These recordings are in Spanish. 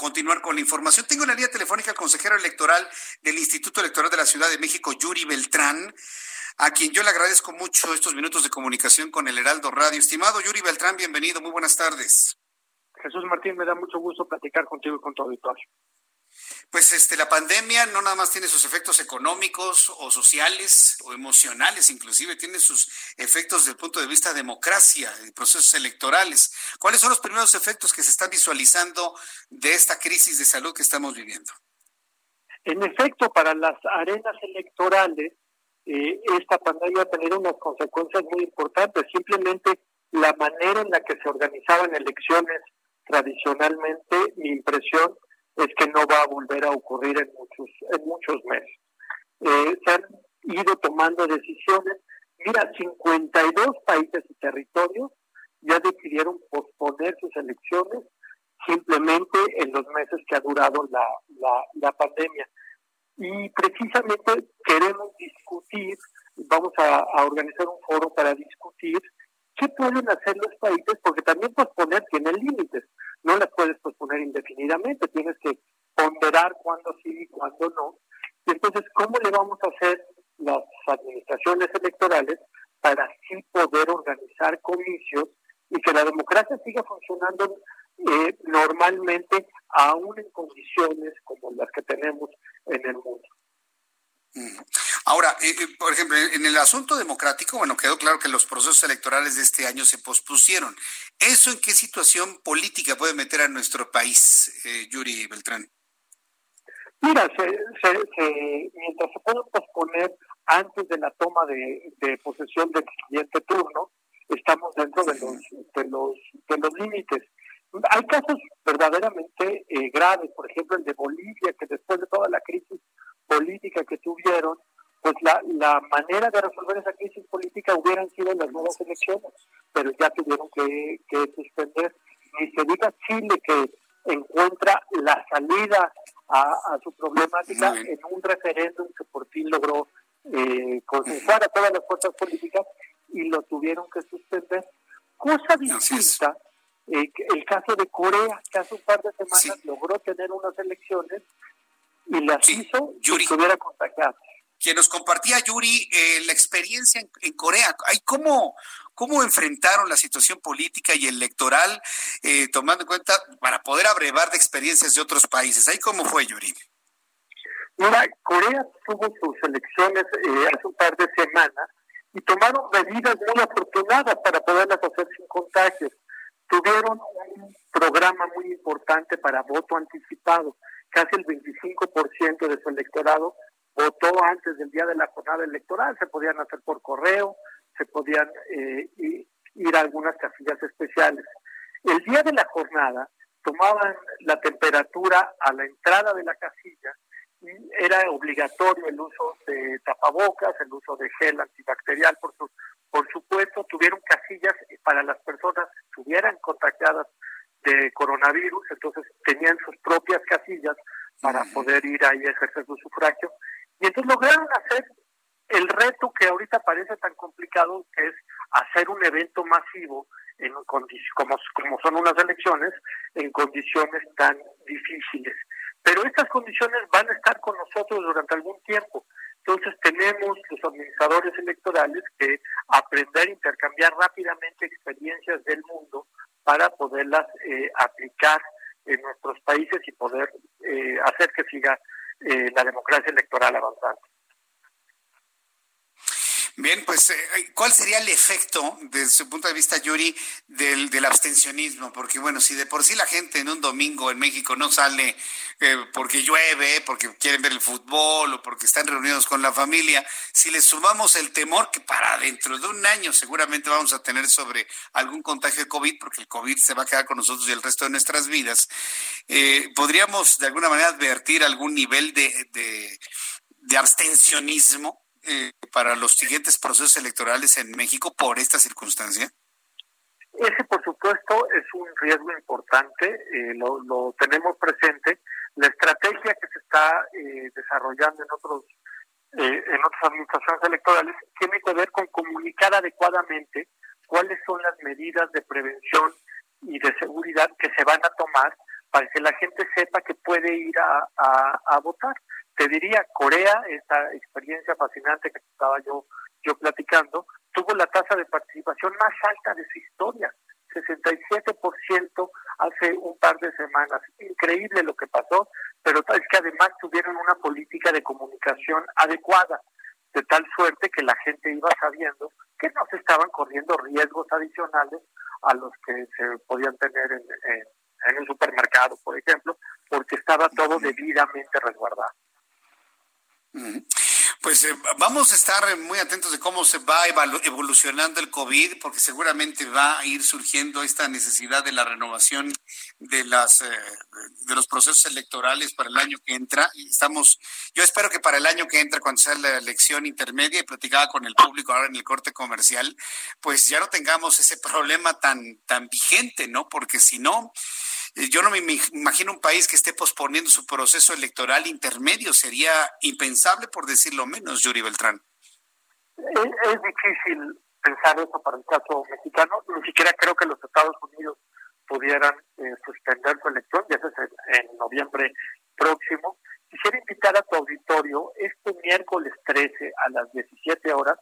continuar con la información. Tengo en la línea telefónica al consejero electoral del Instituto Electoral de la Ciudad de México, Yuri Beltrán, a quien yo le agradezco mucho estos minutos de comunicación con el Heraldo Radio. Estimado Yuri Beltrán, bienvenido, muy buenas tardes. Jesús Martín, me da mucho gusto platicar contigo y con tu auditorio. Pues este, la pandemia no nada más tiene sus efectos económicos o sociales o emocionales, inclusive tiene sus efectos desde el punto de vista de democracia y procesos electorales. ¿Cuáles son los primeros efectos que se están visualizando de esta crisis de salud que estamos viviendo? En efecto, para las arenas electorales, eh, esta pandemia ha tenido unas consecuencias muy importantes. Simplemente la manera en la que se organizaban elecciones tradicionalmente, mi impresión es que no va a volver a ocurrir en muchos, en muchos meses. Eh, se han ido tomando decisiones. Mira, 52 países y territorios ya decidieron posponer sus elecciones simplemente en los meses que ha durado la, la, pandemia. Y precisamente queremos discutir, vamos a, a, organizar un foro para discutir qué pueden hacer los países, porque también posponer tiene límites no las puedes posponer indefinidamente, tienes que ponderar cuándo sí y cuándo no. Y entonces, ¿cómo le vamos a hacer las administraciones electorales para así poder organizar comicios y que la democracia siga funcionando eh, normalmente, aún en condiciones como las que tenemos en el mundo? Ahora, eh, eh, por ejemplo, en el asunto democrático, bueno, quedó claro que los procesos electorales de este año se pospusieron. ¿Eso en qué situación política puede meter a nuestro país, eh, Yuri Beltrán? Mira, mientras se pueden posponer antes de la toma de, posesión del siguiente turno, estamos dentro de los, de los, de los límites. Hay casos verdaderamente graves, por ejemplo el de Bolivia, que después de toda la crisis política que tuvieron, pues la, manera de resolver esa crisis política hubieran sido las nuevas elecciones, pero ya tuvieron que, suspender. Ni se diga Chile que encuentra la salida a, su problemática en un referéndum que por fin logró eh, consensuar a todas las fuerzas políticas y lo tuvieron que suspender. Cosa distinta, eh, el caso de Corea, que hace un par de semanas logró tener unas elecciones y las hizo Yuri, si estuviera contagiado. Quien nos compartía, Yuri, eh, la experiencia en, Corea. ¿Cómo, ¿Cómo enfrentaron la situación política y electoral, eh, tomando en cuenta para poder abrevar de experiencias de otros países? ¿Ahí cómo fue, Yuri? Mira, Corea tuvo sus elecciones eh, hace un par de semanas y tomaron medidas muy afortunadas para poderlas hacer sin contagios. Tuvieron un programa muy importante para voto anticipado casi el 25% de su electorado votó antes del día de la jornada electoral, se podían hacer por correo, se podían eh, ir a algunas casillas especiales. El día de la jornada tomaban la temperatura a la entrada de la casilla y era obligatorio el uso de tapabocas, el uso de gel antibacterial, por, por supuesto, tuvieron casillas para las personas que estuvieran contagiadas de coronavirus, entonces tenían sus propias casillas para poder ir ahí a ejercer su sufragio. Y entonces lograron hacer el reto que ahorita parece tan complicado, que es hacer un evento masivo en como, como son unas elecciones, en condiciones tan difíciles. Pero estas condiciones van a estar con nosotros durante algún tiempo. Entonces tenemos los administradores electorales que aprender a intercambiar rápidamente experiencias del mundo para poderlas eh, aplicar en nuestros países y poder eh, hacer que siga eh, la democracia electoral avanzando. Bien, pues, eh, ¿cuál sería el efecto, desde su punto de vista, Yuri, del, abstencionismo? Porque, bueno, si de por sí la gente en un domingo en México no sale eh, porque llueve, porque quieren ver el fútbol o porque están reunidos con la familia, si le sumamos el temor que para dentro de un año seguramente vamos a tener sobre algún contagio de COVID, porque el COVID se va a quedar con nosotros y el resto de nuestras vidas, eh, ¿podríamos de alguna manera advertir algún nivel de abstencionismo? Eh, para los siguientes procesos electorales en México por esta circunstancia? Ese, por supuesto, es un riesgo importante, eh, lo, tenemos presente. La estrategia que se está eh, desarrollando en otros en otras administraciones electorales tiene que ver con comunicar adecuadamente cuáles son las medidas de prevención y de seguridad que se van a tomar para que la gente sepa que puede ir a votar. Te diría, Corea, esta experiencia fascinante que estaba yo, yo platicando, tuvo la tasa de participación más alta de su historia, 67% hace un par de semanas. Increíble lo que pasó, pero es que además tuvieron una política de comunicación adecuada, de tal suerte que la gente iba sabiendo que no se estaban corriendo riesgos adicionales a los que se podían tener en, en, en un supermercado, por ejemplo, porque estaba todo debidamente resguardado. Pues eh, vamos a estar muy atentos de cómo se va evolucionando el COVID, porque seguramente va a ir surgiendo esta necesidad de la renovación de las eh, de los procesos electorales para el año que entra. Estamos, yo espero que para el año que entra, cuando sea la elección intermedia y platicada con el público ahora en el corte comercial, pues ya no tengamos ese problema tan tan vigente, ¿no? Porque si no eh, yo no me imagino un país que esté posponiendo su proceso electoral intermedio. Sería impensable, por decirlo menos, Yuri Beltrán. Es, difícil pensar eso para el caso mexicano. Ni siquiera creo que los Estados Unidos pudieran eh, suspender su elección, ya es en, noviembre próximo. Quisiera invitar a tu auditorio, este miércoles 13 a las 17 horas,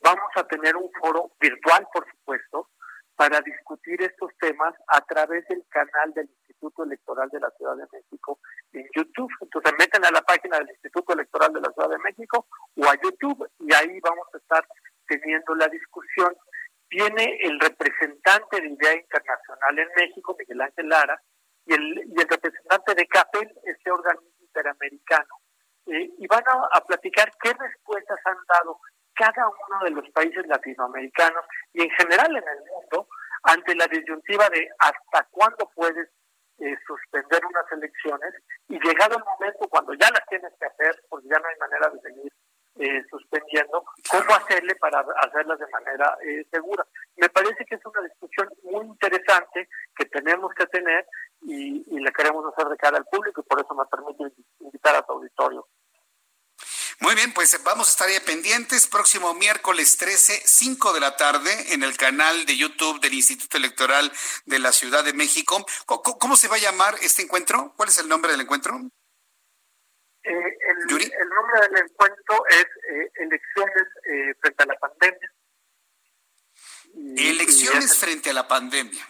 vamos a tener un foro virtual, por supuesto, para discutir a través del canal del Instituto Electoral de la Ciudad de México en YouTube. Entonces meten a la página del Instituto Electoral de la Ciudad de México o a YouTube y ahí vamos a estar teniendo la discusión. Viene el representante de Idea Internacional en México, Miguel Ángel Lara, y el, y el representante de CAPEL, este organismo interamericano, eh, y van a platicar qué respuestas han dado cada uno de los países latinoamericanos y en general en el mundo ante la disyuntiva de hasta cuándo puedes eh, suspender unas elecciones y llegado el momento cuando ya las tienes que hacer, porque ya no hay manera de seguir eh, suspendiendo, cómo hacerle para hacerlas de manera eh, segura. Me parece que es una discusión muy interesante que tenemos que tener y, y la queremos hacer de cara al público y por eso me permite invitar a tu auditorio. Muy bien, pues vamos a estar ahí pendientes. Próximo miércoles 13, 5 de la tarde, en el canal de YouTube del Instituto Electoral de la Ciudad de México. ¿Cómo, se va a llamar este encuentro? ¿Cuál es el nombre del encuentro? Eh, el, nombre del encuentro es eh, Elecciones eh, frente a la pandemia. Elecciones frente a la pandemia.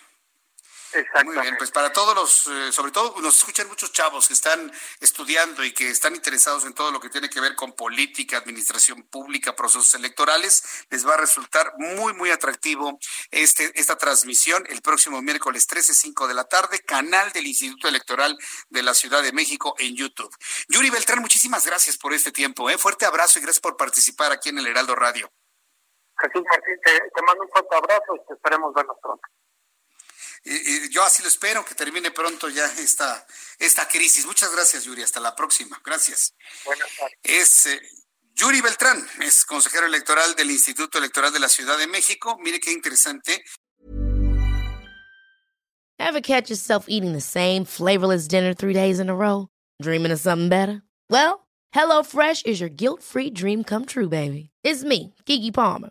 Muy bien, pues para todos los, eh, sobre todo nos escuchan muchos chavos que están estudiando y que están interesados en todo lo que tiene que ver con política, administración pública, procesos electorales, les va a resultar muy, muy atractivo este, esta transmisión el próximo miércoles 13, 5 de la tarde, canal del Instituto Electoral de la Ciudad de México en YouTube. Yuri Beltrán, muchísimas gracias por este tiempo, ¿eh? fuerte abrazo y gracias por participar aquí en el Heraldo Radio. Jesús Martín, te, te mando un fuerte abrazo y te esperemos vernos pronto yo así lo espero, que termine pronto ya esta, esta crisis. Muchas gracias, Yuri. Hasta la próxima. Gracias. Buenas tardes. Es eh, Yuri Beltrán, es consejero electoral del Instituto Electoral de la Ciudad de México. Mire qué interesante. Ever catch yourself eating the same flavorless dinner three days in a row? Dreaming of something better? Well, HelloFresh is your guilt-free dream come true, baby. It's me, Kiki Palmer.